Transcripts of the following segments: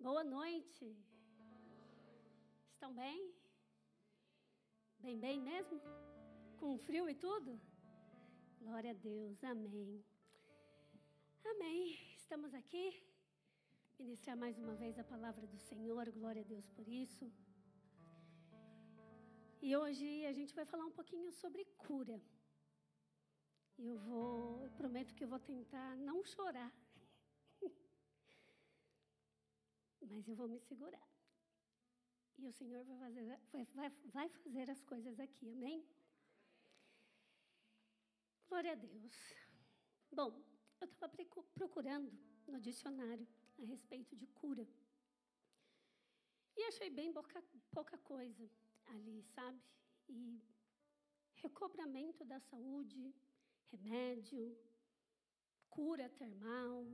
Boa noite. Estão bem? Bem, bem mesmo? Com frio e tudo? Glória a Deus, amém. Amém. Estamos aqui ministrar mais uma vez a palavra do Senhor, glória a Deus por isso. E hoje a gente vai falar um pouquinho sobre cura. Eu vou, eu prometo que eu vou tentar não chorar. Mas eu vou me segurar. E o Senhor vai fazer, vai, vai, fazer as coisas aqui, amém? Glória a Deus. Bom, eu estava procurando no dicionário a respeito de cura. E achei bem pouca, pouca coisa ali, sabe? E recobramento da saúde, remédio, cura termal,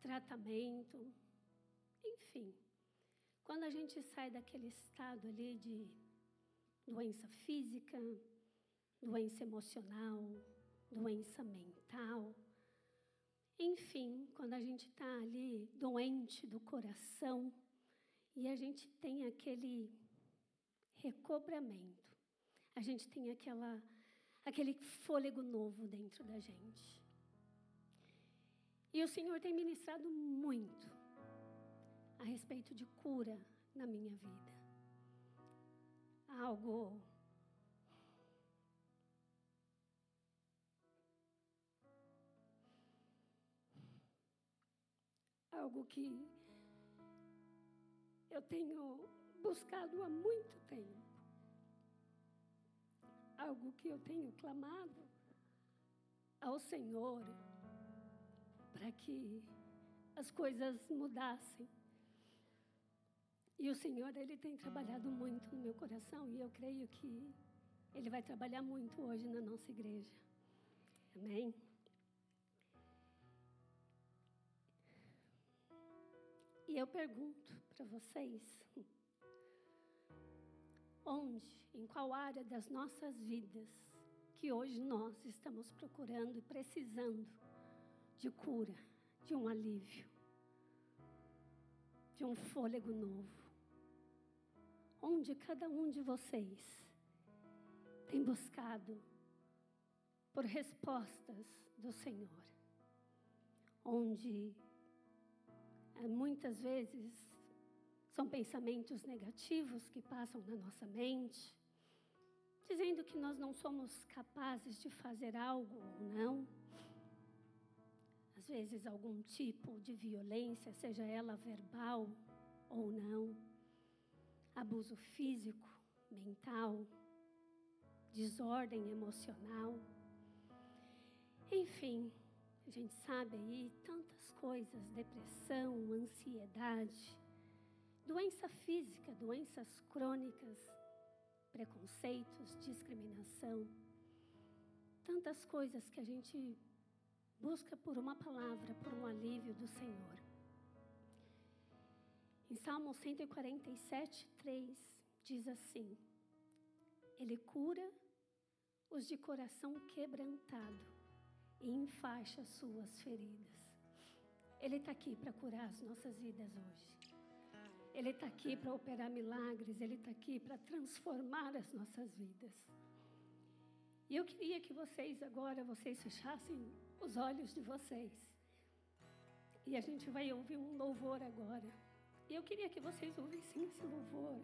tratamento, enfim. Quando a gente sai daquele estado ali de doença física, doença emocional, doença mental, enfim, quando a gente está ali doente do coração e a gente tem aquele recobramento, a gente tem aquela, aquele fôlego novo dentro da gente. E o Senhor tem ministrado muito a respeito de cura na minha vida. Algo algo que eu tenho buscado há muito tempo. Algo que eu tenho clamado ao Senhor para que as coisas mudassem. E o Senhor, Ele tem trabalhado muito no meu coração e eu creio que Ele vai trabalhar muito hoje na nossa igreja. Amém? E eu pergunto para vocês: onde, em qual área das nossas vidas que hoje nós estamos procurando e precisando de cura, de um alívio, de um fôlego novo? Onde cada um de vocês tem buscado por respostas do Senhor? Onde é, muitas vezes são pensamentos negativos que passam na nossa mente, dizendo que nós não somos capazes de fazer algo ou não. Às vezes, algum tipo de violência, seja ela verbal ou não, abuso físico, mental, desordem emocional. Enfim, a gente sabe aí tantas coisas: depressão, ansiedade, doença física, doenças crônicas, preconceitos, discriminação. Tantas coisas que a gente busca por uma palavra, por um alívio do Senhor. Em Salmo 147, 3, diz assim: Ele cura os de coração quebrantado e enfaixa as suas feridas. Ele está aqui para curar as nossas vidas hoje. Ele está aqui para operar milagres, Ele está aqui para transformar as nossas vidas. E eu queria que vocês agora, vocês fechassem os olhos de vocês. E a gente vai ouvir um louvor agora. E eu queria que vocês ouvissem esse louvor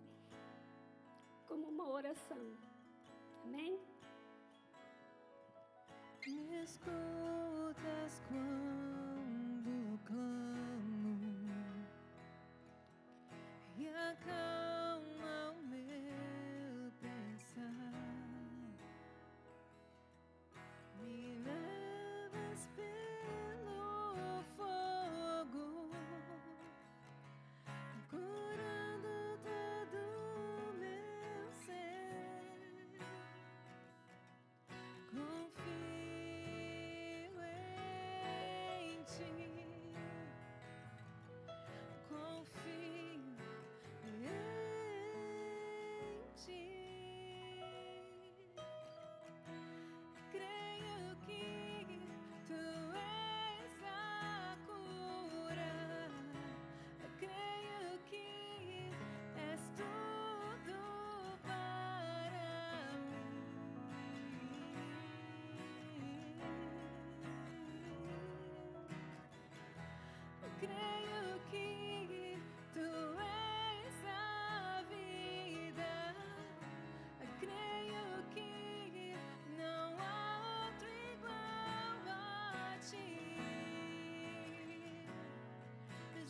como uma oração. Amém? Me escutas quando clamo e acalma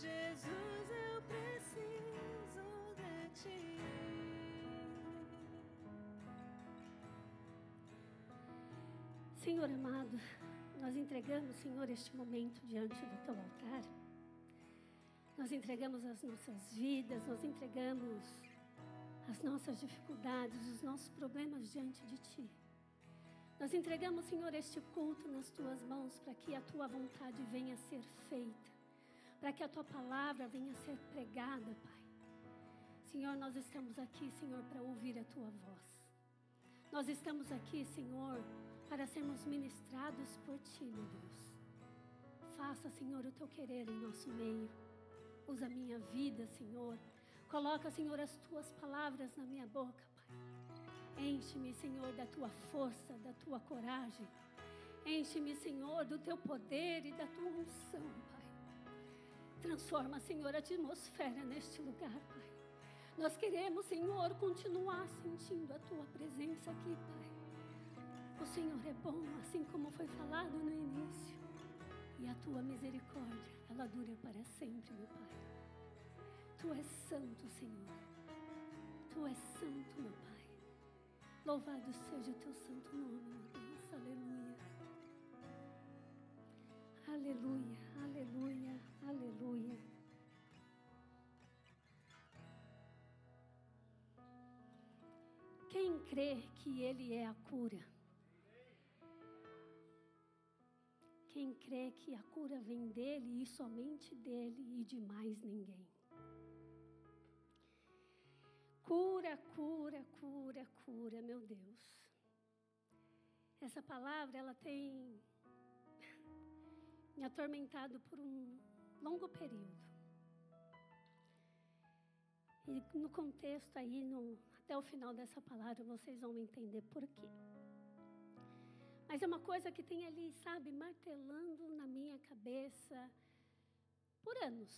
Jesus, eu preciso de ti. Senhor amado, nós entregamos, Senhor, este momento diante do teu altar. Nós entregamos as nossas vidas, nós entregamos as nossas dificuldades, os nossos problemas diante de ti. Nós entregamos, Senhor, este culto nas tuas mãos para que a tua vontade venha a ser feita para que a tua palavra venha ser pregada, Pai. Senhor, nós estamos aqui, Senhor, para ouvir a tua voz. Nós estamos aqui, Senhor, para sermos ministrados por ti, meu Deus. Faça, Senhor, o teu querer em nosso meio. Usa a minha vida, Senhor. Coloca, Senhor, as tuas palavras na minha boca, Pai. Enche-me, Senhor, da tua força, da tua coragem. Enche-me, Senhor, do teu poder e da tua unção, Pai. Transforma, Senhor, a atmosfera neste lugar, Pai. Nós queremos, Senhor, continuar sentindo a tua presença aqui, Pai. O Senhor é bom, assim como foi falado no início. E a tua misericórdia, ela dura para sempre, meu Pai. Tu és santo, Senhor. Tu és santo, meu Pai. Louvado seja o teu santo nome, Crê que Ele é a cura? Quem crê que a cura vem dele e somente dele e de mais ninguém. Cura, cura, cura, cura, meu Deus. Essa palavra, ela tem me atormentado por um longo período. E no contexto aí, no, até o final dessa palavra, vocês vão entender por quê. Mas é uma coisa que tem ali, sabe, martelando na minha cabeça por anos.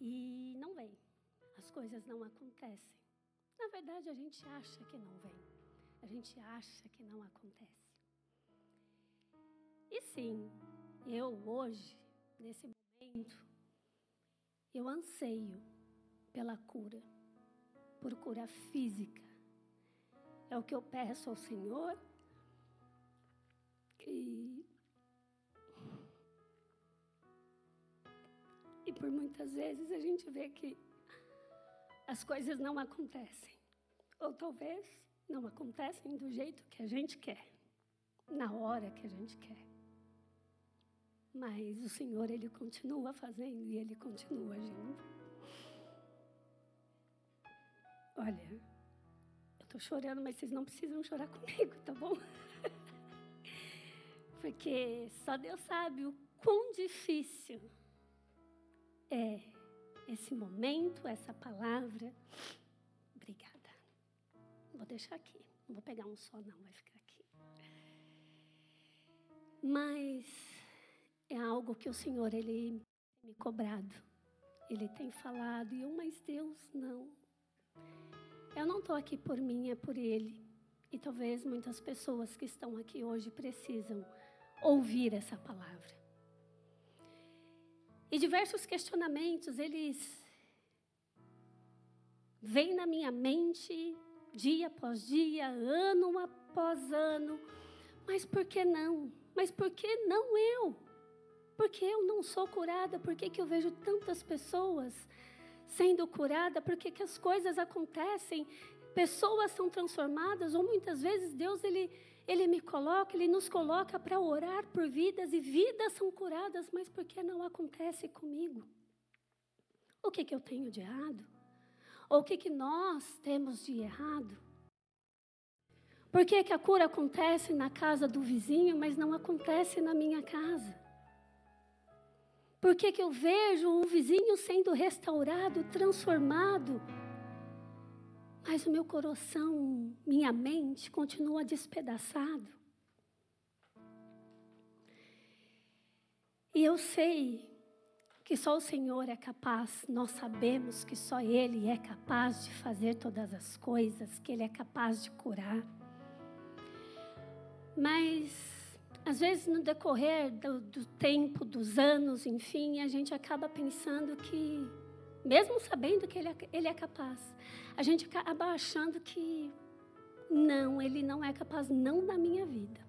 E não vem. As coisas não acontecem. Na verdade, a gente acha que não vem. A gente acha que não acontece. E sim, eu hoje, nesse momento, eu anseio pela cura, por cura física. É o que eu peço ao Senhor. E, e por muitas vezes a gente vê que as coisas não acontecem. Ou talvez não acontecem do jeito que a gente quer, na hora que a gente quer. Mas o Senhor, Ele continua fazendo e Ele continua agindo. Olha, eu estou chorando, mas vocês não precisam chorar comigo, tá bom? Porque só Deus sabe o quão difícil é esse momento, essa palavra. Obrigada. Vou deixar aqui. Não vou pegar um só, não, vai ficar aqui. Mas é algo que o Senhor, Ele me cobrado. Ele tem falado, e eu, mas Deus, não. Eu não estou aqui por mim, é por Ele. E talvez muitas pessoas que estão aqui hoje precisam ouvir essa palavra. E diversos questionamentos, eles vêm na minha mente dia após dia, ano após ano. Mas por que não? Mas por que não eu? Porque eu não sou curada? Por que, que eu vejo tantas pessoas sendo curadas? Por que, que as coisas acontecem? Pessoas são transformadas, ou muitas vezes Deus ele ele me coloca, Ele nos coloca para orar por vidas e vidas são curadas, mas por que não acontece comigo? O que, que eu tenho de errado? Ou o que, que nós temos de errado? Por que, que a cura acontece na casa do vizinho, mas não acontece na minha casa? Por que, eu vejo o vizinho sendo restaurado, transformado? Mas o meu coração, minha mente continua despedaçado. E eu sei que só o Senhor é capaz, nós sabemos que só Ele é capaz de fazer todas as coisas, que Ele é capaz de curar. Mas, às vezes, no decorrer do, do tempo, dos anos, enfim, a gente acaba pensando que mesmo sabendo que ele é, ele é capaz, a gente acaba achando que Não, ele não é capaz, não na minha vida,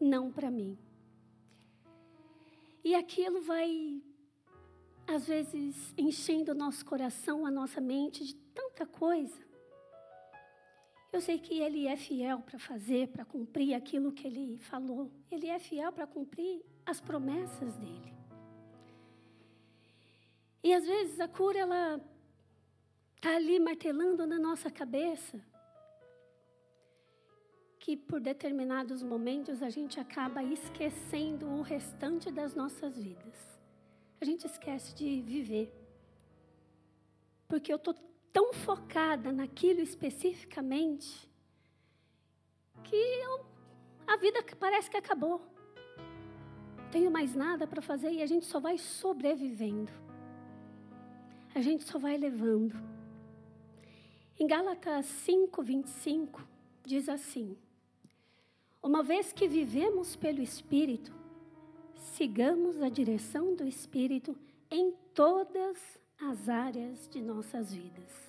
não para mim. E aquilo vai, às vezes, enchendo o nosso coração, a nossa mente de tanta coisa. Eu sei que Ele é fiel para fazer, para cumprir aquilo que Ele falou. Ele é fiel para cumprir as promessas dele. E às vezes a cura, ela está ali martelando na nossa cabeça. Que por determinados momentos a gente acaba esquecendo o restante das nossas vidas. A gente esquece de viver. Porque eu estou tão focada naquilo especificamente que eu, a vida parece que acabou. Não tenho mais nada para fazer e a gente só vai sobrevivendo. A gente só vai levando. Em Gálatas 5, 25, diz assim: Uma vez que vivemos pelo Espírito, sigamos a direção do Espírito em todas as áreas de nossas vidas.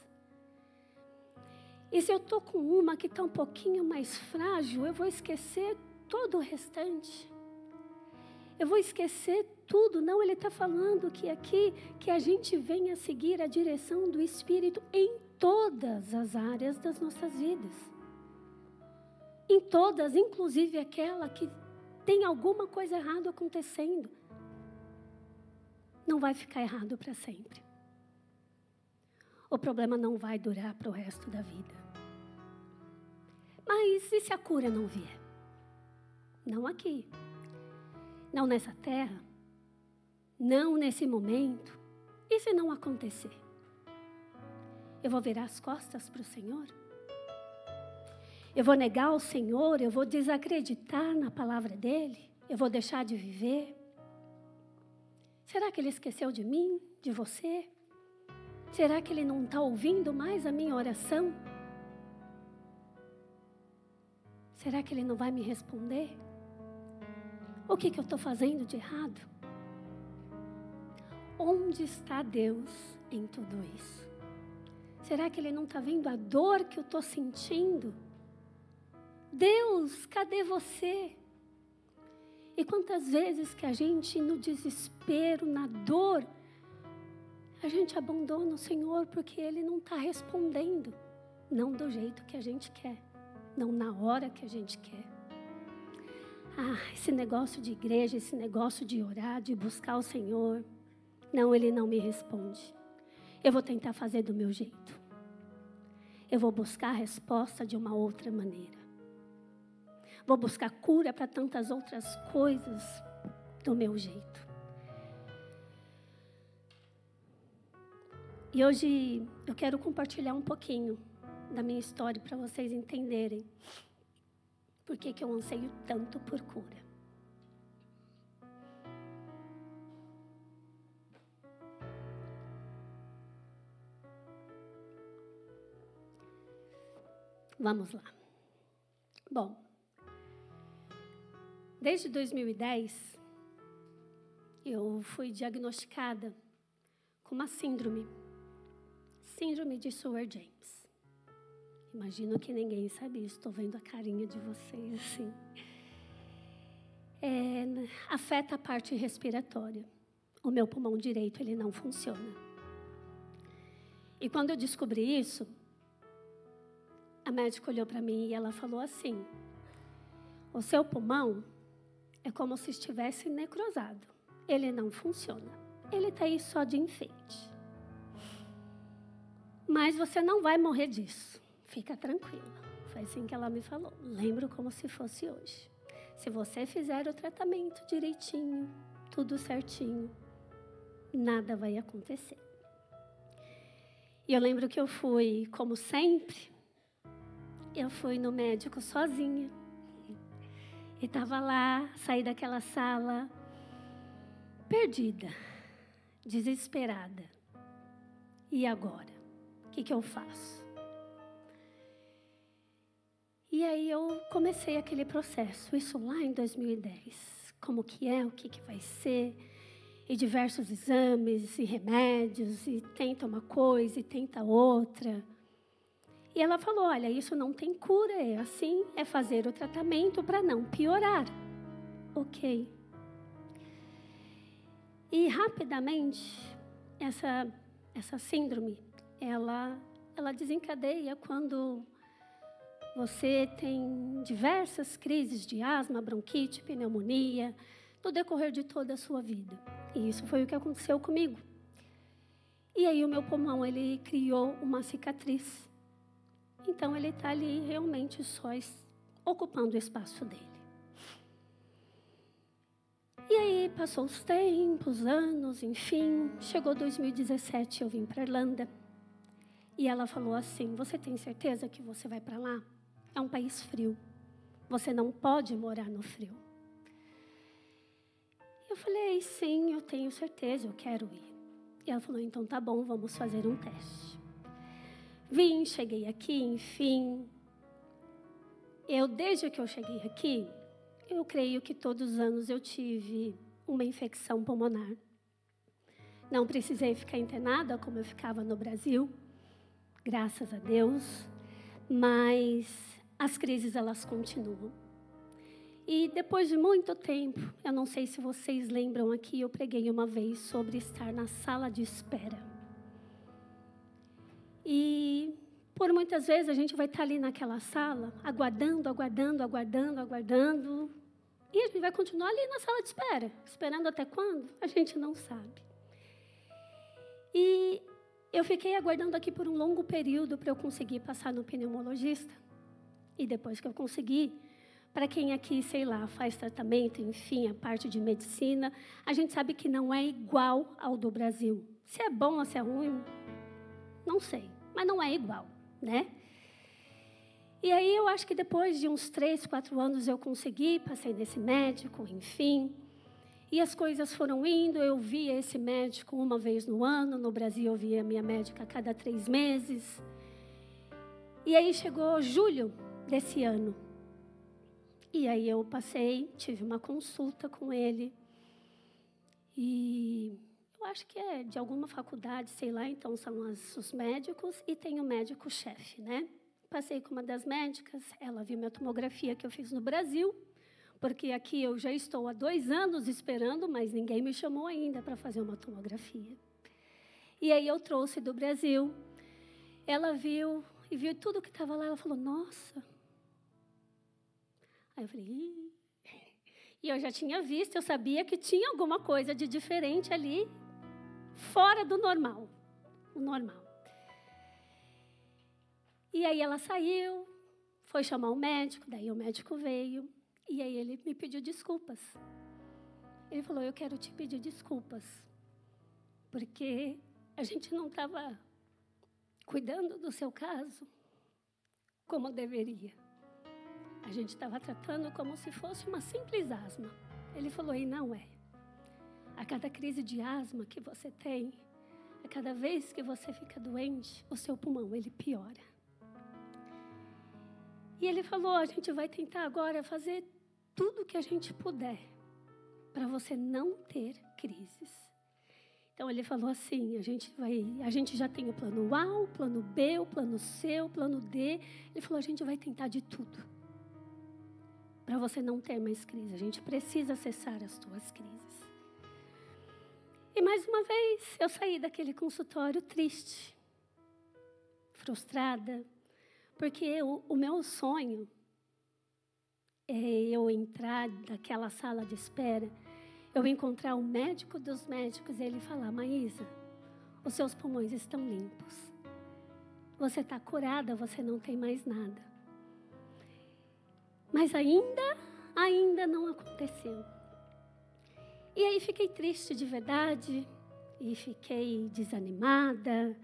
E se eu estou com uma que está um pouquinho mais frágil, eu vou esquecer todo o restante. Eu vou esquecer tudo. Não, ele está falando que aqui, que a gente venha seguir a direção do Espírito em todas as áreas das nossas vidas. Em todas, inclusive aquela que tem alguma coisa errada acontecendo. Não vai ficar errado para sempre. O problema não vai durar para o resto da vida. Mas e se a cura não vier? Não aqui. Não nessa terra. Não nesse momento. E se não acontecer? Eu vou virar as costas para o Senhor? Eu vou negar o Senhor? Eu vou desacreditar na palavra dEle? Eu vou deixar de viver? Será que Ele esqueceu de mim, de você? Será que Ele não está ouvindo mais a minha oração? Será que Ele não vai me responder? O que, que eu estou fazendo de errado? Onde está Deus em tudo isso? Será que Ele não está vendo a dor que eu estou sentindo? Deus, cadê você? E quantas vezes que a gente, no desespero, na dor, a gente abandona o Senhor porque Ele não está respondendo, não do jeito que a gente quer não na hora que a gente quer. Ah, esse negócio de igreja, esse negócio de orar, de buscar o Senhor, não, Ele não me responde. Eu vou tentar fazer do meu jeito. Eu vou buscar a resposta de uma outra maneira. Vou buscar cura para tantas outras coisas do meu jeito. E hoje eu quero compartilhar um pouquinho da minha história para vocês entenderem por que, que eu anseio tanto por cura. Vamos lá. Bom, desde 2010, eu fui diagnosticada com uma síndrome, síndrome de Seward-James. Imagino que ninguém sabe isso. Estou vendo a carinha de vocês assim. É, afeta a parte respiratória. O meu pulmão direito ele não funciona. E quando eu descobri isso, a médica olhou para mim e ela falou assim: o seu pulmão é como se estivesse necrosado. Ele não funciona. Ele está aí só de enfeite. Mas você não vai morrer disso. Fica tranquila. Foi assim que ela me falou. Lembro como se fosse hoje. Se você fizer o tratamento direitinho, tudo certinho, nada vai acontecer. E eu lembro que eu fui, como sempre, eu fui no médico sozinha. E estava lá, saí daquela sala, perdida, desesperada. E agora? O que, que eu faço? E aí eu comecei aquele processo, isso lá em 2010. Como que é, o que, que vai ser, e diversos exames e remédios, e tenta uma coisa e tenta outra. E ela falou: Olha, isso não tem cura, é assim, é fazer o tratamento para não piorar. Ok. E rapidamente, essa, essa síndrome, ela, ela desencadeia quando você tem diversas crises de asma, bronquite, pneumonia, no decorrer de toda a sua vida. E isso foi o que aconteceu comigo. E aí o meu pulmão ele criou uma cicatriz. Então ele está ali realmente só ocupando o espaço dele. E aí passou os tempos, anos, enfim, chegou 2017, eu vim para Irlanda. E ela falou assim: "Você tem certeza que você vai para lá?" É um país frio. Você não pode morar no frio. Eu falei, sim, eu tenho certeza, eu quero ir. E ela falou, então tá bom, vamos fazer um teste. Vim, cheguei aqui, enfim. Eu, desde que eu cheguei aqui, eu creio que todos os anos eu tive uma infecção pulmonar. Não precisei ficar internada como eu ficava no Brasil, graças a Deus, mas as crises elas continuam. E depois de muito tempo, eu não sei se vocês lembram aqui, eu preguei uma vez sobre estar na sala de espera. E por muitas vezes a gente vai estar ali naquela sala, aguardando, aguardando, aguardando, aguardando. E a gente vai continuar ali na sala de espera. Esperando até quando? A gente não sabe. E eu fiquei aguardando aqui por um longo período para eu conseguir passar no pneumologista. E depois que eu consegui, para quem aqui, sei lá, faz tratamento, enfim, a parte de medicina, a gente sabe que não é igual ao do Brasil. Se é bom ou se é ruim, não sei, mas não é igual, né? E aí eu acho que depois de uns três, quatro anos eu consegui, passei nesse médico, enfim. E as coisas foram indo, eu via esse médico uma vez no ano, no Brasil eu via minha médica a cada três meses. E aí chegou julho desse ano. E aí eu passei, tive uma consulta com ele. E eu acho que é de alguma faculdade, sei lá, então são as, os médicos e tem o médico-chefe, né? Passei com uma das médicas, ela viu minha tomografia que eu fiz no Brasil, porque aqui eu já estou há dois anos esperando, mas ninguém me chamou ainda para fazer uma tomografia. E aí eu trouxe do Brasil. Ela viu e viu tudo que estava lá. Ela falou: Nossa, Aí eu falei, Ih. e eu já tinha visto, eu sabia que tinha alguma coisa de diferente ali, fora do normal, o normal. E aí ela saiu, foi chamar o médico, daí o médico veio, e aí ele me pediu desculpas. Ele falou: Eu quero te pedir desculpas, porque a gente não estava cuidando do seu caso como deveria. A gente estava tratando como se fosse uma simples asma. Ele falou: e não é. A cada crise de asma que você tem, a cada vez que você fica doente, o seu pulmão ele piora. E ele falou: a gente vai tentar agora fazer tudo o que a gente puder para você não ter crises. Então ele falou assim: a gente vai, a gente já tem o plano A, o plano B, o plano C, o plano D. Ele falou: a gente vai tentar de tudo para você não ter mais crise. A gente precisa cessar as tuas crises. E mais uma vez, eu saí daquele consultório triste, frustrada, porque eu, o meu sonho é eu entrar daquela sala de espera, eu encontrar o médico dos médicos e ele falar: Maísa, os seus pulmões estão limpos. Você está curada, você não tem mais nada. Mas ainda, ainda não aconteceu. E aí fiquei triste de verdade, e fiquei desanimada,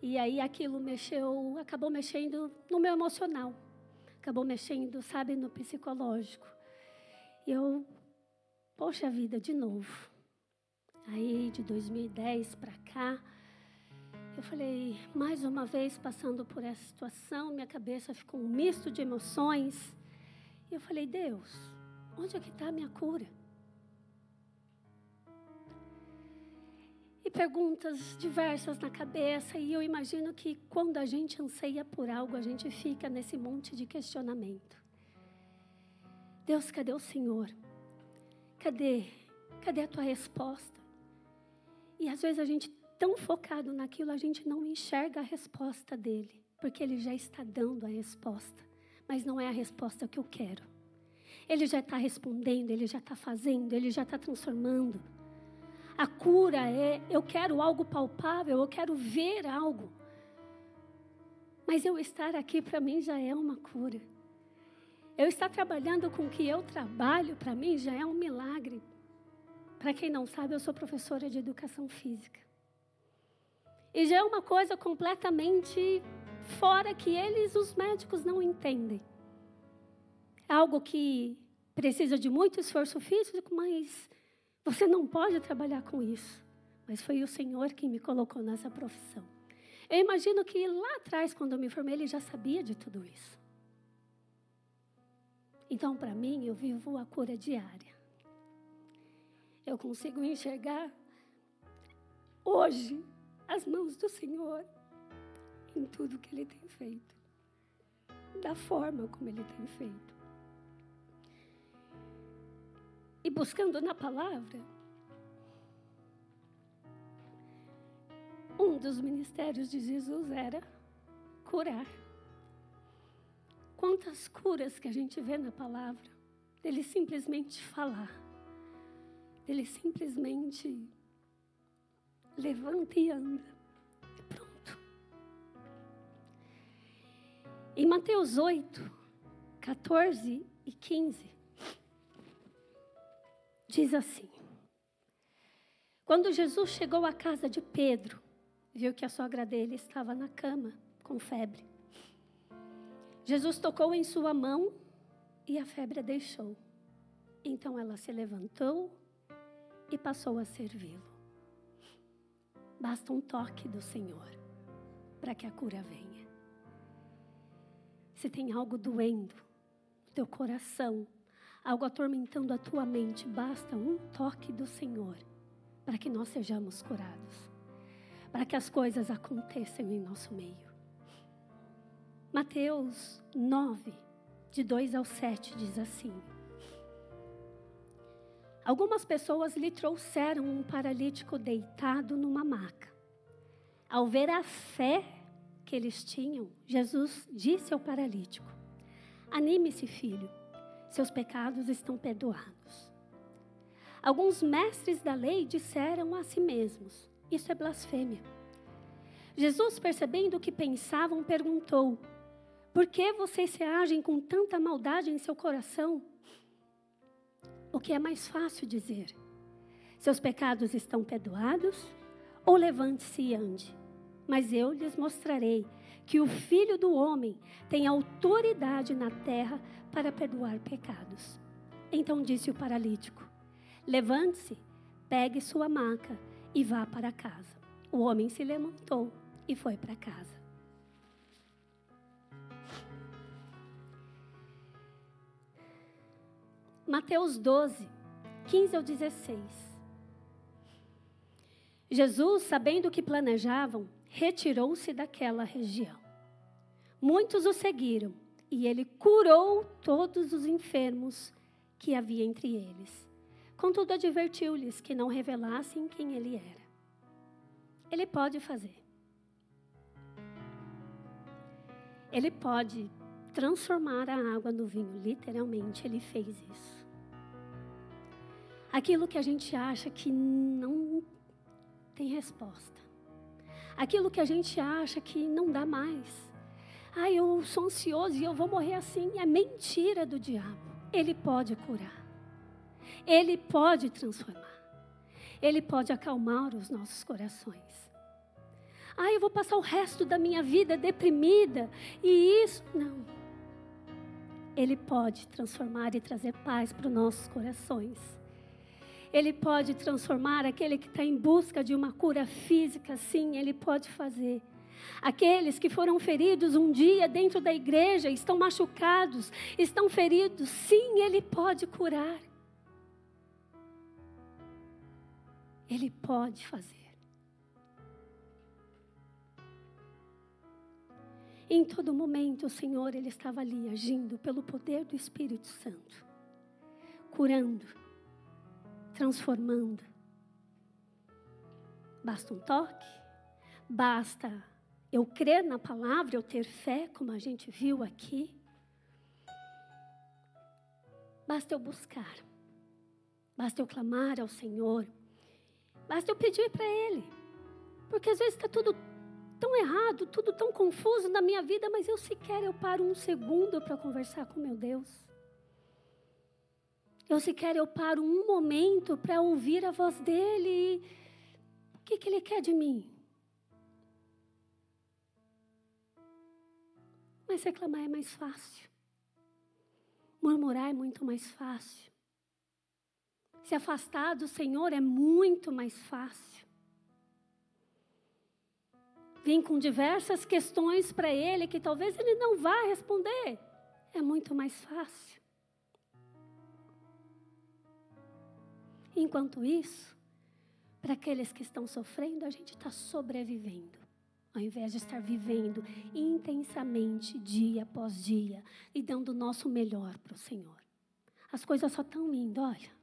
e aí aquilo mexeu, acabou mexendo no meu emocional, acabou mexendo, sabe, no psicológico. E eu, poxa vida, de novo. Aí de 2010 para cá, eu falei, mais uma vez passando por essa situação, minha cabeça ficou um misto de emoções. E eu falei, Deus, onde é que está a minha cura? E perguntas diversas na cabeça, e eu imagino que quando a gente anseia por algo, a gente fica nesse monte de questionamento. Deus, cadê o Senhor? Cadê? Cadê a tua resposta? E às vezes a gente tão focado naquilo, a gente não enxerga a resposta dele, porque ele já está dando a resposta, mas não é a resposta que eu quero. Ele já está respondendo, ele já está fazendo, ele já está transformando. A cura é eu quero algo palpável, eu quero ver algo. Mas eu estar aqui para mim já é uma cura. Eu estar trabalhando com o que eu trabalho para mim já é um milagre. Para quem não sabe, eu sou professora de educação física. E já é uma coisa completamente fora que eles, os médicos, não entendem. É algo que precisa de muito esforço físico, mas você não pode trabalhar com isso. Mas foi o Senhor quem me colocou nessa profissão. Eu imagino que lá atrás, quando eu me formei, ele já sabia de tudo isso. Então, para mim, eu vivo a cura diária. Eu consigo enxergar hoje as mãos do Senhor em tudo que Ele tem feito, da forma como Ele tem feito. e buscando na palavra, um dos ministérios de Jesus era curar. Quantas curas que a gente vê na palavra, dele simplesmente falar, dele simplesmente levanta e anda. Em Mateus 8, 14 e 15, diz assim: Quando Jesus chegou à casa de Pedro, viu que a sogra dele estava na cama com febre. Jesus tocou em sua mão e a febre a deixou. Então ela se levantou e passou a servi-lo. Basta um toque do Senhor para que a cura venha. Se tem algo doendo no teu coração, algo atormentando a tua mente, basta um toque do Senhor para que nós sejamos curados, para que as coisas aconteçam em nosso meio. Mateus 9, de 2 ao 7, diz assim: Algumas pessoas lhe trouxeram um paralítico deitado numa maca. Ao ver a fé eles tinham, Jesus disse ao paralítico: Anime-se, filho seus pecados estão perdoados. Alguns mestres da lei disseram a si mesmos: Isso é blasfêmia. Jesus, percebendo o que pensavam, perguntou: Por que vocês se agem com tanta maldade em seu coração? O que é mais fácil dizer? Seus pecados estão perdoados? Ou levante-se e ande? Mas eu lhes mostrarei que o Filho do Homem tem autoridade na terra para perdoar pecados. Então disse o paralítico: Levante-se, pegue sua maca e vá para casa. O homem se levantou e foi para casa. Mateus 12, 15 ao 16. Jesus, sabendo o que planejavam, retirou-se daquela região. Muitos o seguiram e ele curou todos os enfermos que havia entre eles. Contudo, advertiu-lhes que não revelassem quem ele era. Ele pode fazer. Ele pode transformar a água no vinho, literalmente, ele fez isso. Aquilo que a gente acha que não tem resposta. Aquilo que a gente acha que não dá mais ah, eu sou ansioso e eu vou morrer assim. É mentira do diabo. Ele pode curar. Ele pode transformar. Ele pode acalmar os nossos corações. Ah, eu vou passar o resto da minha vida deprimida e isso. Não. Ele pode transformar e trazer paz para os nossos corações. Ele pode transformar aquele que está em busca de uma cura física, sim, Ele pode fazer. Aqueles que foram feridos um dia dentro da igreja, estão machucados, estão feridos, sim, Ele pode curar. Ele pode fazer. Em todo momento, o Senhor, Ele estava ali agindo pelo poder do Espírito Santo, curando transformando. Basta um toque, basta eu crer na palavra, eu ter fé, como a gente viu aqui. Basta eu buscar, basta eu clamar ao Senhor, basta eu pedir para Ele, porque às vezes está tudo tão errado, tudo tão confuso na minha vida, mas eu sequer eu paro um segundo para conversar com meu Deus. Eu sequer eu paro um momento para ouvir a voz dele. O que, que ele quer de mim? Mas reclamar é mais fácil. Murmurar é muito mais fácil. Se afastar do Senhor é muito mais fácil. Vem com diversas questões para Ele que talvez Ele não vá responder. É muito mais fácil. Enquanto isso, para aqueles que estão sofrendo, a gente está sobrevivendo ao invés de estar vivendo intensamente dia após dia e dando o nosso melhor para o Senhor. As coisas só estão indo, olha.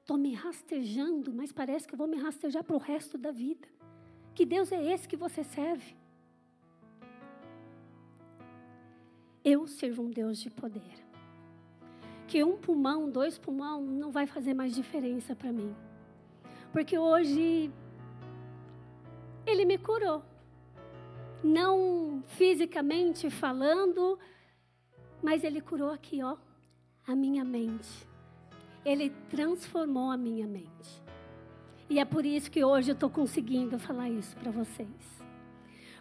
Estou me rastejando, mas parece que eu vou me rastejar para o resto da vida. Que Deus é esse que você serve? Eu sirvo um Deus de poder. Que um pulmão, dois pulmão, não vai fazer mais diferença para mim. Porque hoje Ele me curou não fisicamente falando, mas Ele curou aqui, ó, a minha mente. Ele transformou a minha mente. E é por isso que hoje eu estou conseguindo falar isso para vocês.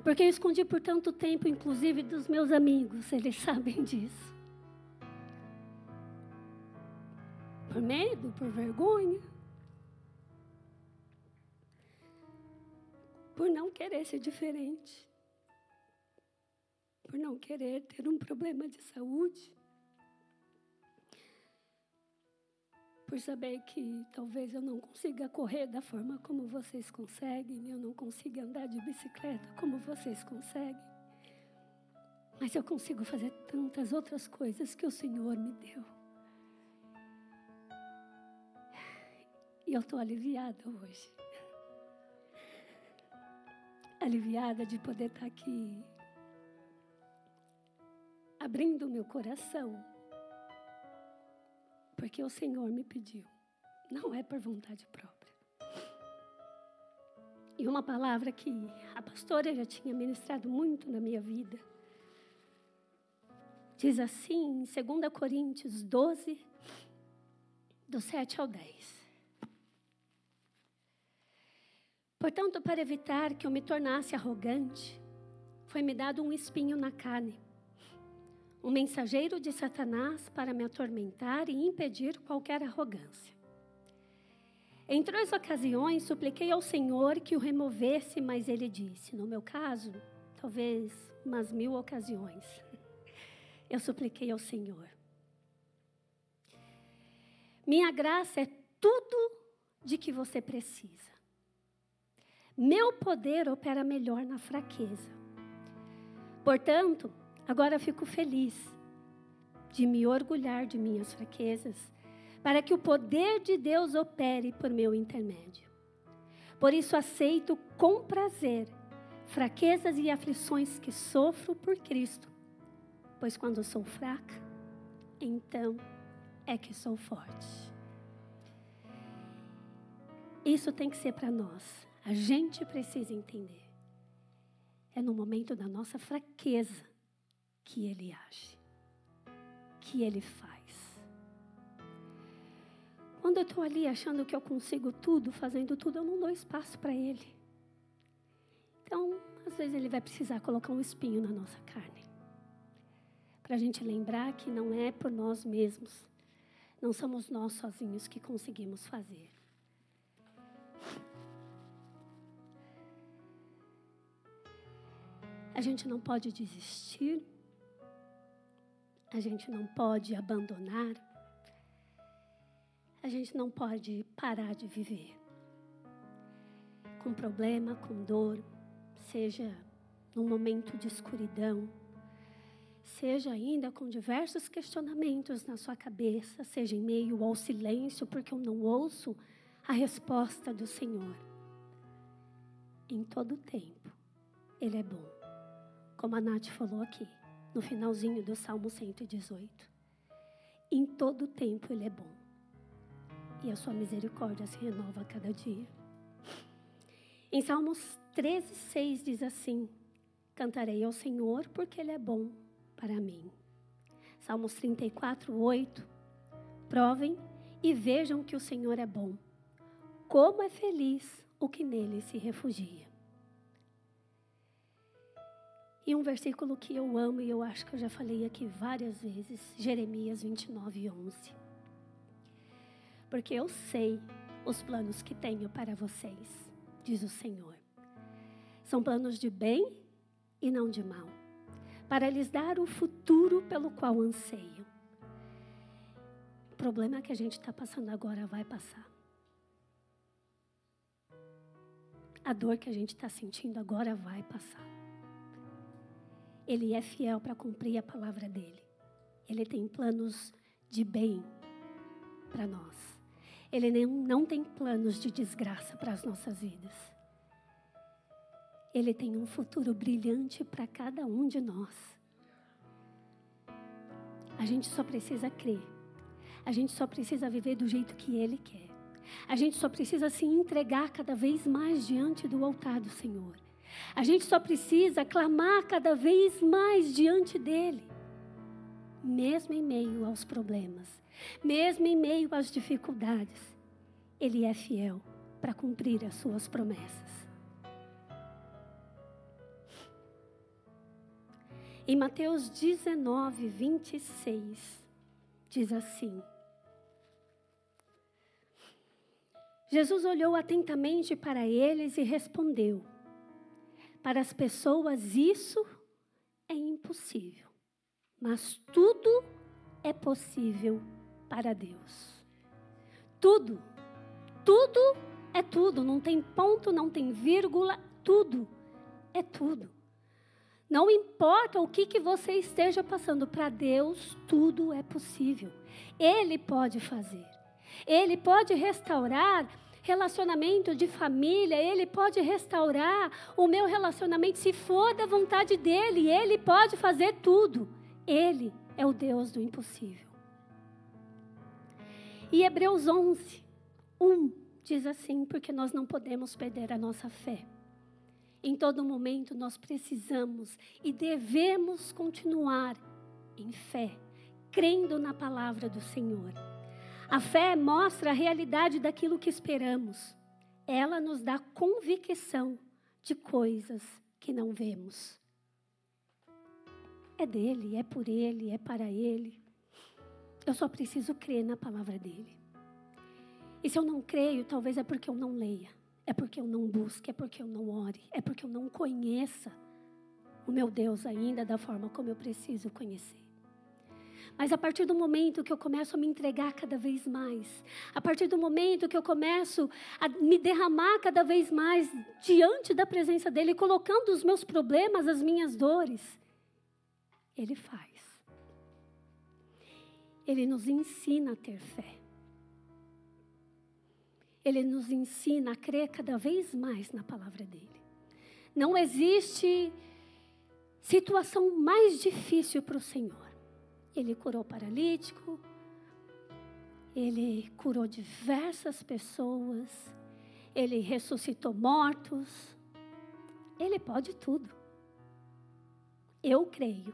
Porque eu escondi por tanto tempo, inclusive dos meus amigos, eles sabem disso. Por medo, por vergonha. Por não querer ser diferente por não querer ter um problema de saúde, por saber que talvez eu não consiga correr da forma como vocês conseguem, eu não consiga andar de bicicleta como vocês conseguem. Mas eu consigo fazer tantas outras coisas que o Senhor me deu. E eu estou aliviada hoje. Aliviada de poder estar aqui abrindo meu coração, porque o Senhor me pediu, não é por vontade própria. E uma palavra que a pastora já tinha ministrado muito na minha vida. Diz assim em 2 Coríntios 12, do 7 ao 10. Portanto, para evitar que eu me tornasse arrogante, foi-me dado um espinho na carne um mensageiro de Satanás para me atormentar e impedir qualquer arrogância. Em três ocasiões supliquei ao Senhor que o removesse, mas ele disse: No meu caso, talvez umas mil ocasiões, eu supliquei ao Senhor. Minha graça é tudo de que você precisa. Meu poder opera melhor na fraqueza. Portanto, Agora fico feliz de me orgulhar de minhas fraquezas, para que o poder de Deus opere por meu intermédio. Por isso aceito com prazer fraquezas e aflições que sofro por Cristo, pois quando sou fraca, então é que sou forte. Isso tem que ser para nós. A gente precisa entender. É no momento da nossa fraqueza que Ele age, que Ele faz. Quando eu estou ali achando que eu consigo tudo, fazendo tudo, eu não dou espaço para Ele. Então, às vezes Ele vai precisar colocar um espinho na nossa carne. Para a gente lembrar que não é por nós mesmos, não somos nós sozinhos que conseguimos fazer. A gente não pode desistir, a gente não pode abandonar. A gente não pode parar de viver. Com problema, com dor, seja num momento de escuridão, seja ainda com diversos questionamentos na sua cabeça, seja em meio ao silêncio, porque eu não ouço a resposta do Senhor. Em todo tempo, Ele é bom. Como a Nath falou aqui, no finalzinho do Salmo 118. Em todo tempo, Ele é bom. E a sua misericórdia se renova a cada dia. Em Salmos 13, 6 diz assim: Cantarei ao Senhor porque Ele é bom para mim. Salmos 34, 8. Provem e vejam que o Senhor é bom. Como é feliz o que nele se refugia. E um versículo que eu amo e eu acho que eu já falei aqui várias vezes, Jeremias 29, 11. Porque eu sei os planos que tenho para vocês, diz o Senhor. São planos de bem e não de mal, para lhes dar o futuro pelo qual anseio. O problema que a gente está passando agora vai passar. A dor que a gente está sentindo agora vai passar. Ele é fiel para cumprir a palavra dele. Ele tem planos de bem para nós. Ele não tem planos de desgraça para as nossas vidas. Ele tem um futuro brilhante para cada um de nós. A gente só precisa crer. A gente só precisa viver do jeito que Ele quer. A gente só precisa se entregar cada vez mais diante do altar do Senhor. A gente só precisa clamar cada vez mais diante dEle. Mesmo em meio aos problemas, mesmo em meio às dificuldades, Ele é fiel para cumprir as suas promessas. Em Mateus 19, 26, diz assim: Jesus olhou atentamente para eles e respondeu: Para as pessoas isso é impossível, mas tudo é possível para Deus. Tudo, tudo é tudo, não tem ponto, não tem vírgula, tudo é tudo. Não importa o que, que você esteja passando, para Deus tudo é possível. Ele pode fazer. Ele pode restaurar relacionamento de família, Ele pode restaurar o meu relacionamento se for da vontade dEle. Ele pode fazer tudo. Ele é o Deus do impossível. E Hebreus 11, 1 diz assim: porque nós não podemos perder a nossa fé. Em todo momento nós precisamos e devemos continuar em fé, crendo na palavra do Senhor. A fé mostra a realidade daquilo que esperamos. Ela nos dá convicção de coisas que não vemos. É dele, é por ele, é para ele. Eu só preciso crer na palavra dele. E se eu não creio, talvez é porque eu não leia, é porque eu não busque, é porque eu não ore, é porque eu não conheça o meu Deus ainda da forma como eu preciso conhecer. Mas a partir do momento que eu começo a me entregar cada vez mais, a partir do momento que eu começo a me derramar cada vez mais diante da presença dEle, colocando os meus problemas, as minhas dores, Ele faz. Ele nos ensina a ter fé. Ele nos ensina a crer cada vez mais na palavra dEle. Não existe situação mais difícil para o Senhor ele curou paralítico, ele curou diversas pessoas, ele ressuscitou mortos. Ele pode tudo. Eu creio.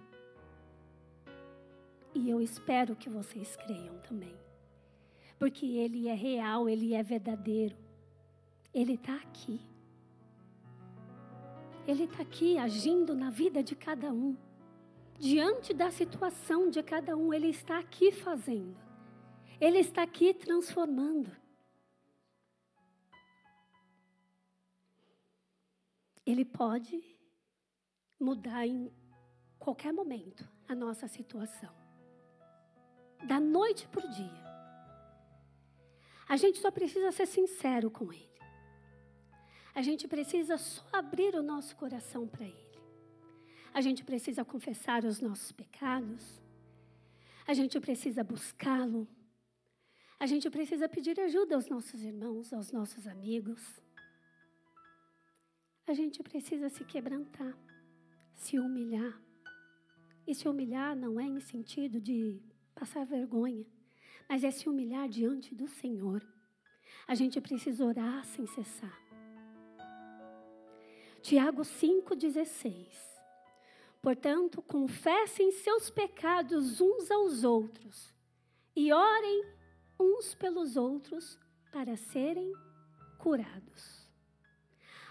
E eu espero que vocês creiam também. Porque Ele é real, Ele é verdadeiro. Ele está aqui. Ele está aqui agindo na vida de cada um diante da situação de cada um, Ele está aqui fazendo. Ele está aqui transformando. Ele pode mudar em qualquer momento a nossa situação. Da noite para o dia. A gente só precisa ser sincero com Ele. A gente precisa só abrir o nosso coração para Ele. A gente precisa confessar os nossos pecados. A gente precisa buscá-lo. A gente precisa pedir ajuda aos nossos irmãos, aos nossos amigos. A gente precisa se quebrantar, se humilhar. E se humilhar não é em sentido de passar vergonha, mas é se humilhar diante do Senhor. A gente precisa orar sem cessar. Tiago 5,16. Portanto, confessem seus pecados uns aos outros e orem uns pelos outros para serem curados.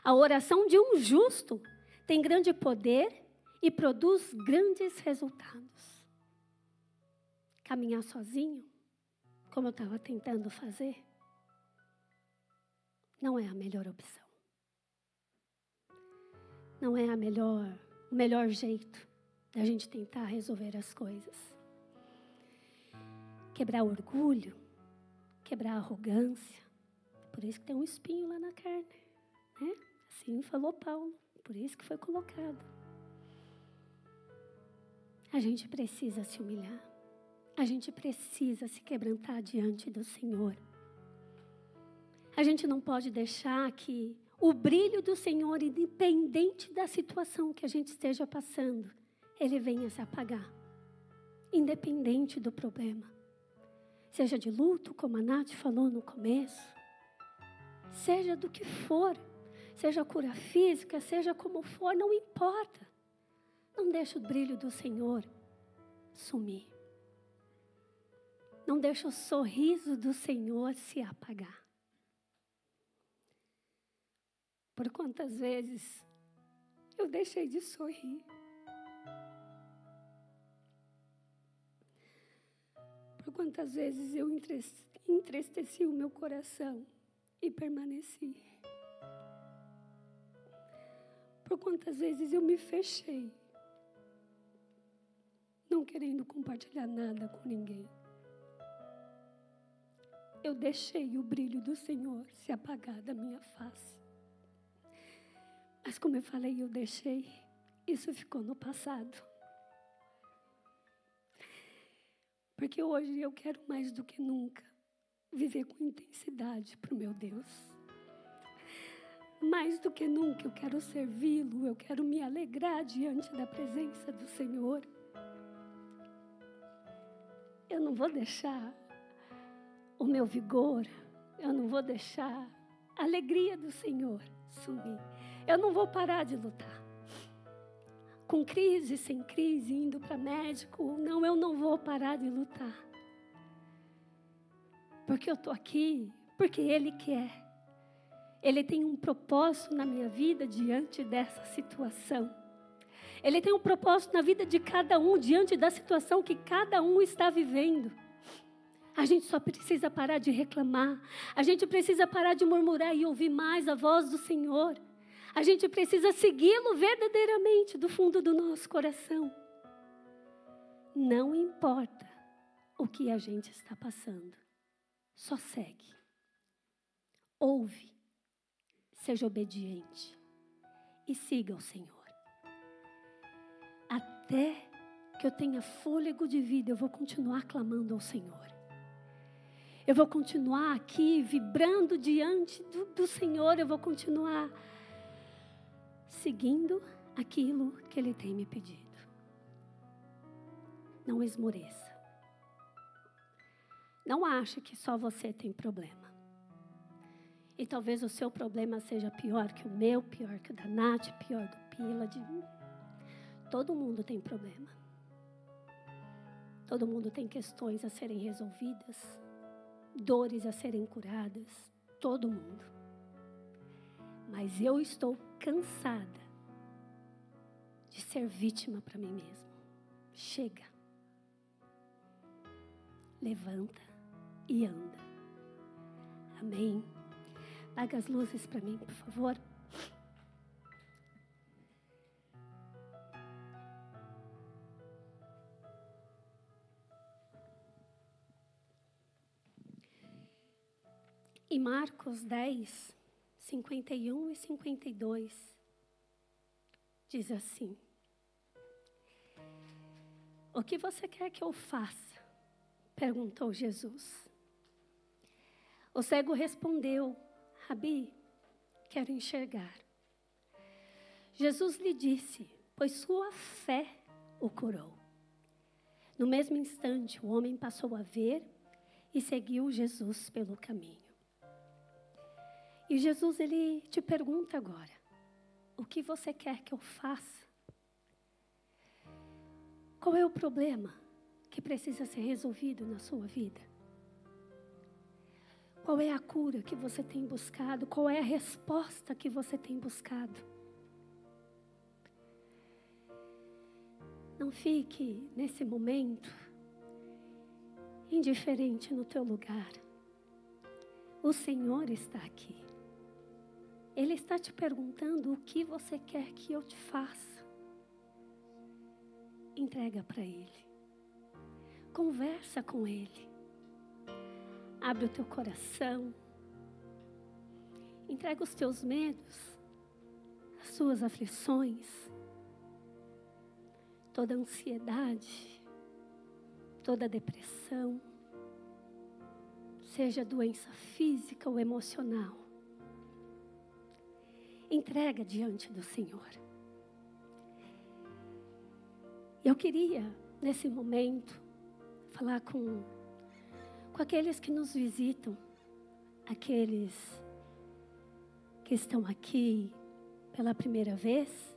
A oração de um justo tem grande poder e produz grandes resultados. Caminhar sozinho, como eu estava tentando fazer, não é a melhor opção. Não é a melhor, o melhor jeito da gente tentar resolver as coisas. Quebrar o orgulho, quebrar a arrogância. Por isso que tem um espinho lá na carne, né? Assim falou Paulo, por isso que foi colocado. A gente precisa se humilhar. A gente precisa se quebrantar diante do Senhor. A gente não pode deixar que o brilho do Senhor, independente da situação que a gente esteja passando, ele venha se apagar. Independente do problema. Seja de luto, como a Nath falou no começo, seja do que for, seja cura física, seja como for, não importa. Não deixe o brilho do Senhor sumir. Não deixe o sorriso do Senhor se apagar. Por quantas vezes eu deixei de sorrir? Por quantas vezes eu entristeci o meu coração e permaneci? Por quantas vezes eu me fechei não querendo compartilhar nada com ninguém. Eu deixei o brilho do Senhor se apagar da minha face. Mas, como eu falei, eu deixei, isso ficou no passado. Porque hoje eu quero mais do que nunca viver com intensidade para o meu Deus. Mais do que nunca eu quero servi-lo, eu quero me alegrar diante da presença do Senhor eu não vou deixar o meu vigor, eu não vou deixar a alegria do Senhor sumir. Eu não vou parar de lutar. Com crise, sem crise, indo para médico, não, eu não vou parar de lutar. Porque eu estou aqui, porque Ele quer. Ele tem um propósito na minha vida diante dessa situação. Ele tem um propósito na vida de cada um, diante da situação que cada um está vivendo. A gente só precisa parar de reclamar. A gente precisa parar de murmurar e ouvir mais a voz do Senhor. A gente precisa segui-lo verdadeiramente do fundo do nosso coração. Não importa o que a gente está passando, só segue. Ouve, seja obediente e siga o Senhor até que eu tenha fôlego de vida, eu vou continuar clamando ao Senhor. Eu vou continuar aqui vibrando diante do, do Senhor, eu vou continuar seguindo aquilo que Ele tem me pedido. Não esmoreça. Não ache que só você tem problema. E talvez o seu problema seja pior que o meu, pior que o da Nath, pior do Pila, de Todo mundo tem problema. Todo mundo tem questões a serem resolvidas, dores a serem curadas. Todo mundo. Mas eu estou cansada de ser vítima para mim mesmo. Chega. Levanta e anda. Amém. Paga as luzes para mim, por favor. Em Marcos 10, 51 e 52, diz assim: O que você quer que eu faça? perguntou Jesus. O cego respondeu: Rabi, quero enxergar. Jesus lhe disse: Pois sua fé o curou. No mesmo instante, o homem passou a ver e seguiu Jesus pelo caminho. E Jesus ele te pergunta agora: o que você quer que eu faça? Qual é o problema que precisa ser resolvido na sua vida? Qual é a cura que você tem buscado? Qual é a resposta que você tem buscado? Não fique nesse momento indiferente no teu lugar. O Senhor está aqui. Ele está te perguntando o que você quer que eu te faça. Entrega para Ele. Conversa com Ele. Abre o teu coração. Entrega os teus medos, as suas aflições, toda ansiedade, toda depressão, seja doença física ou emocional. Entrega diante do Senhor. Eu queria, nesse momento, falar com, com aqueles que nos visitam, aqueles que estão aqui pela primeira vez.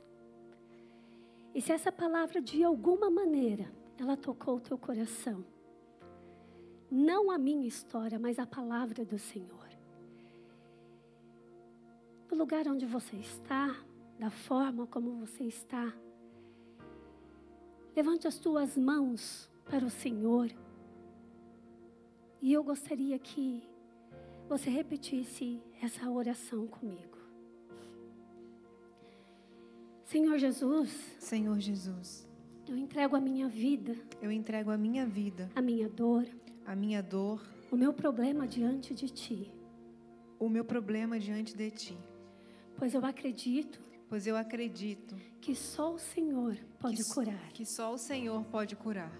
E se essa palavra de alguma maneira ela tocou o teu coração, não a minha história, mas a palavra do Senhor. No lugar onde você está, da forma como você está, levante as tuas mãos para o Senhor. E eu gostaria que você repetisse essa oração comigo. Senhor Jesus, Senhor Jesus, eu entrego a minha vida, eu entrego a minha vida, a minha dor, a minha dor, o meu problema diante de Ti, o meu problema diante de ti, pois eu acredito pois eu acredito que só o Senhor pode que, curar. que só o Senhor pode curar.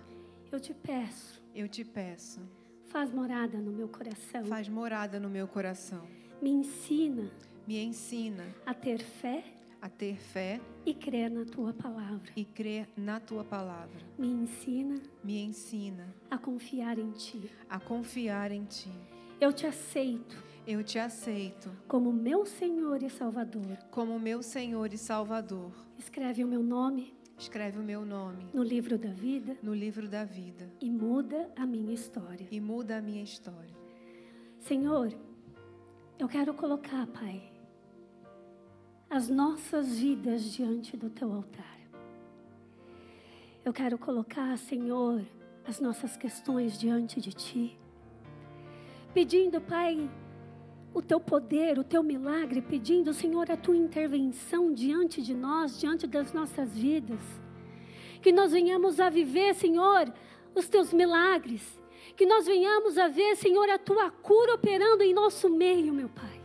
Eu te peço, Eu te peço, faz morada no meu coração. faz morada no meu coração. Me ensina Me ensina a ter fé a ter fé e crer na tua palavra. e crer na tua palavra. Me ensina Me ensina a confiar em ti. a confiar em ti. Eu te aceito Eu te aceito como meu Senhor e Salvador. como meu Senhor e Salvador. Escreve o meu nome Escreve o meu nome no livro da vida no livro da vida e muda a minha história. e muda a minha história. Senhor, eu quero colocar, Pai, as nossas vidas diante do teu altar. Eu quero colocar, Senhor, as nossas questões diante de ti. Pedindo, Pai, o teu poder, o teu milagre, pedindo, Senhor, a tua intervenção diante de nós, diante das nossas vidas. Que nós venhamos a viver, Senhor, os teus milagres. Que nós venhamos a ver, Senhor, a tua cura operando em nosso meio, meu Pai.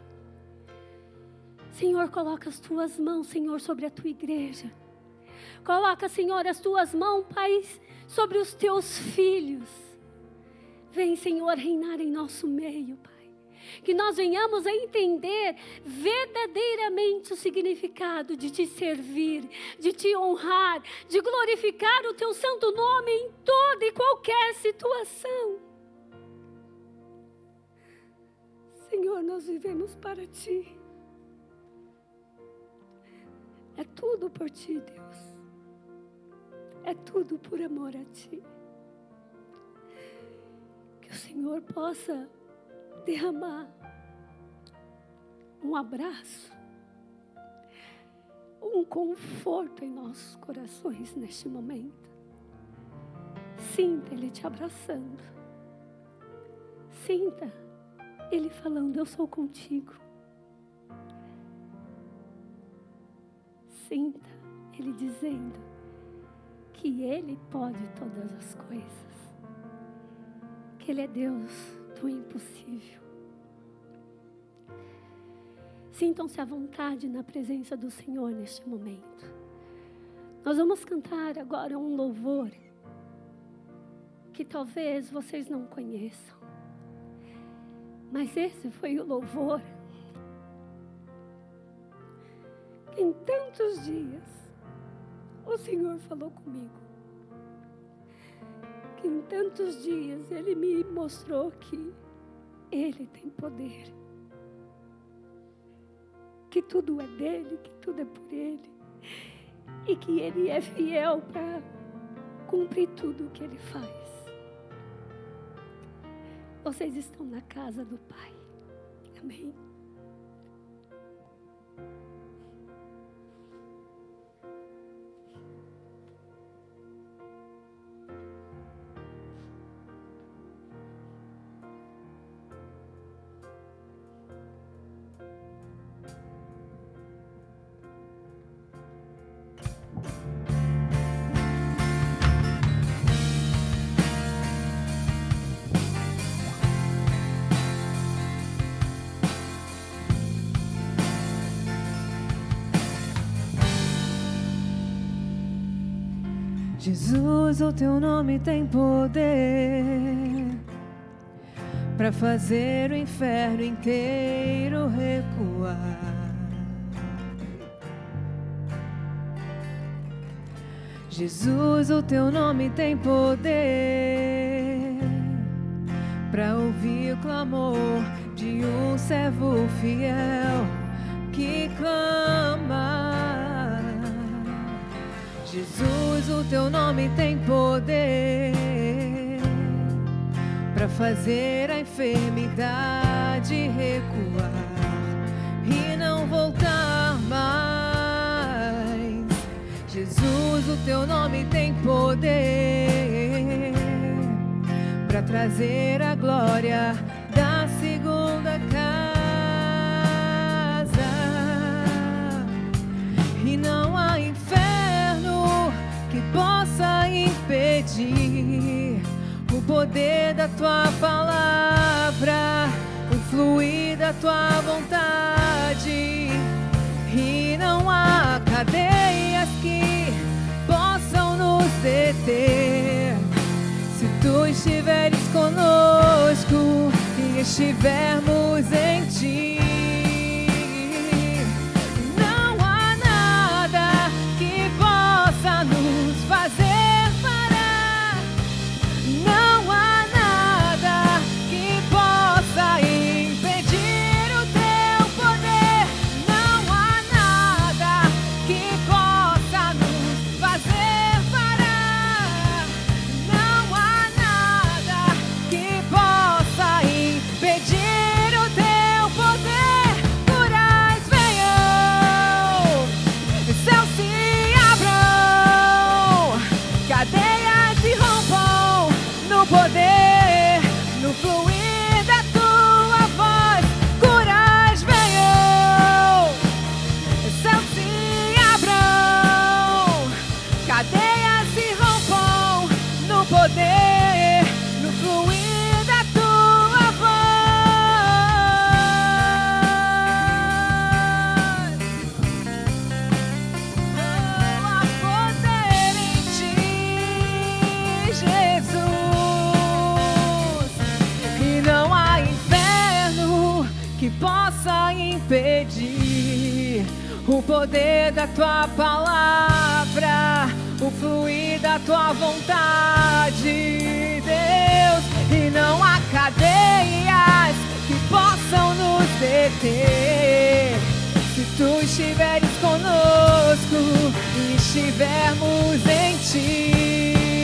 Senhor, coloca as tuas mãos, Senhor, sobre a tua igreja. Coloca, Senhor, as tuas mãos, Pai, sobre os teus filhos. Vem, Senhor, reinar em nosso meio, Pai. Que nós venhamos a entender verdadeiramente o significado de te servir, de te honrar, de glorificar o teu santo nome em toda e qualquer situação. Senhor, nós vivemos para ti. É tudo por ti, Deus. É tudo por amor a ti. Que o Senhor possa derramar um abraço, um conforto em nossos corações neste momento. Sinta Ele te abraçando. Sinta Ele falando: Eu sou contigo. Sinta Ele dizendo que Ele pode todas as coisas, que Ele é Deus do impossível. Sintam-se à vontade na presença do Senhor neste momento. Nós vamos cantar agora um louvor que talvez vocês não conheçam. Mas esse foi o louvor. Em tantos dias, o Senhor falou comigo. Que em tantos dias Ele me mostrou que Ele tem poder. Que tudo é dele, que tudo é por Ele. E que Ele é fiel para cumprir tudo o que Ele faz. Vocês estão na casa do Pai. Amém. Jesus, o teu nome tem poder para fazer o inferno inteiro recuar. Jesus, o teu nome tem poder para ouvir o clamor de um servo fiel que clama. Jesus, o teu nome tem poder para fazer a enfermidade recuar e não voltar mais. Jesus, o teu nome tem poder para trazer a glória poder da tua palavra, o fluir da tua vontade. E não há cadeias que possam nos deter. Se tu estiveres conosco e estivermos em ti. Que possa impedir o poder da tua palavra, o fluir da tua vontade, Deus, e não há cadeias que possam nos deter. Se tu estiveres conosco e estivermos em ti,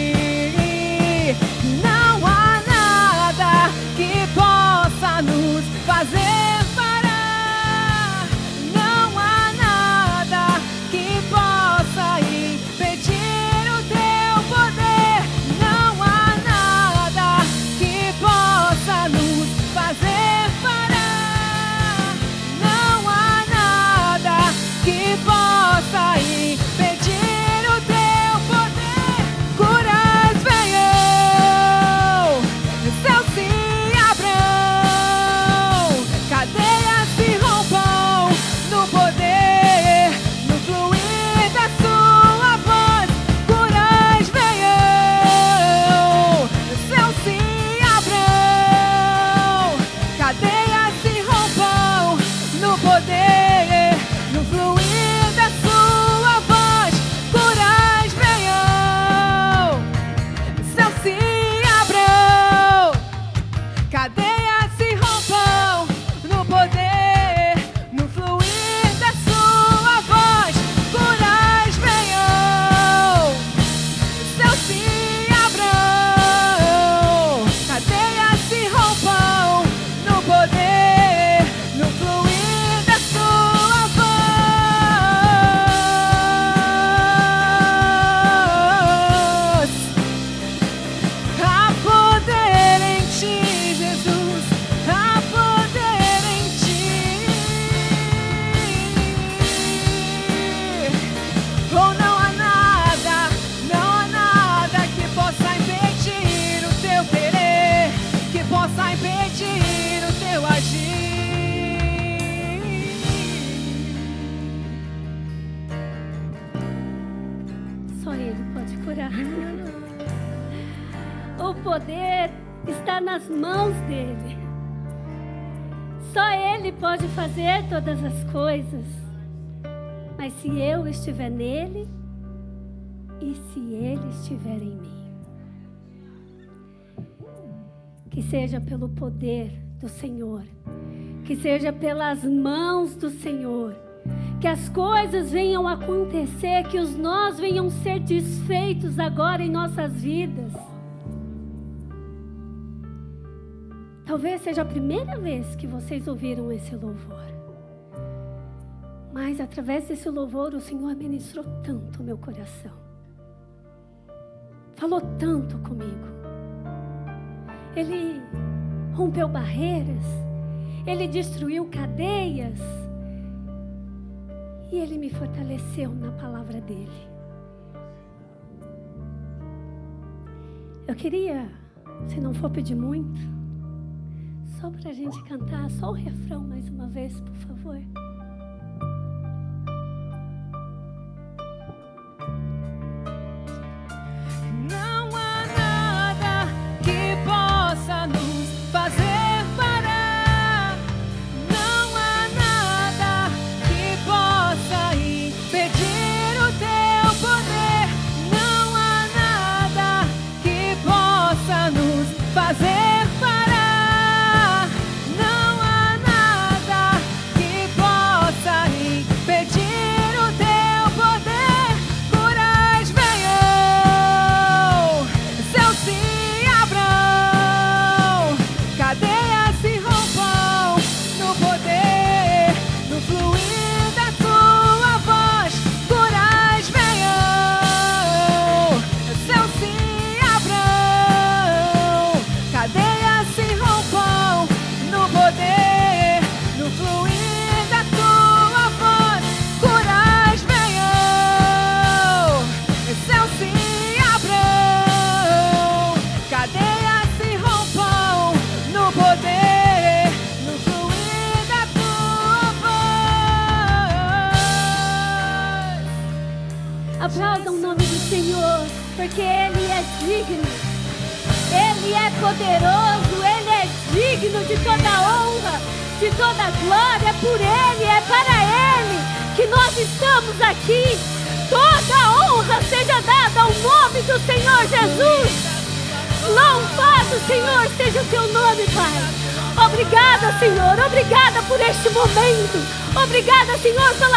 nos fazer estiver nele e se ele estiver em mim, que seja pelo poder do Senhor, que seja pelas mãos do Senhor, que as coisas venham acontecer, que os nós venham ser desfeitos agora em nossas vidas. Talvez seja a primeira vez que vocês ouviram esse louvor. Mas através desse louvor, o Senhor ministrou tanto o meu coração. Falou tanto comigo. Ele rompeu barreiras. Ele destruiu cadeias. E ele me fortaleceu na palavra dele. Eu queria, se não for pedir muito, só para a gente cantar só o refrão mais uma vez, por favor.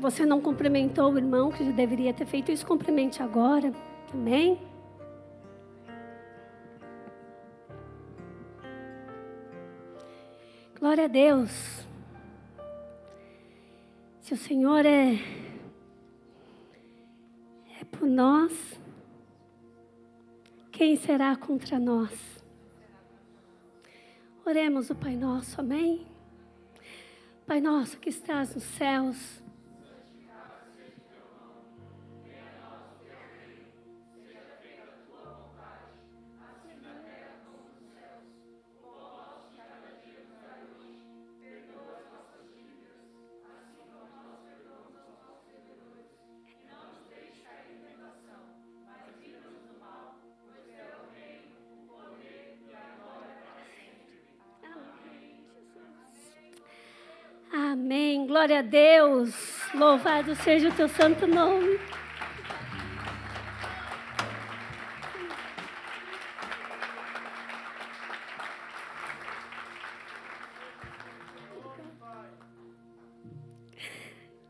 Você não cumprimentou o irmão que já deveria ter feito isso, cumprimente agora. Amém? Glória a Deus. Se o Senhor é, é por nós, quem será contra nós? Oremos o Pai Nosso, amém? Pai nosso que estás nos céus, Amém. Glória a Deus. Louvado seja o teu santo nome.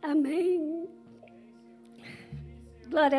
Amém. Glória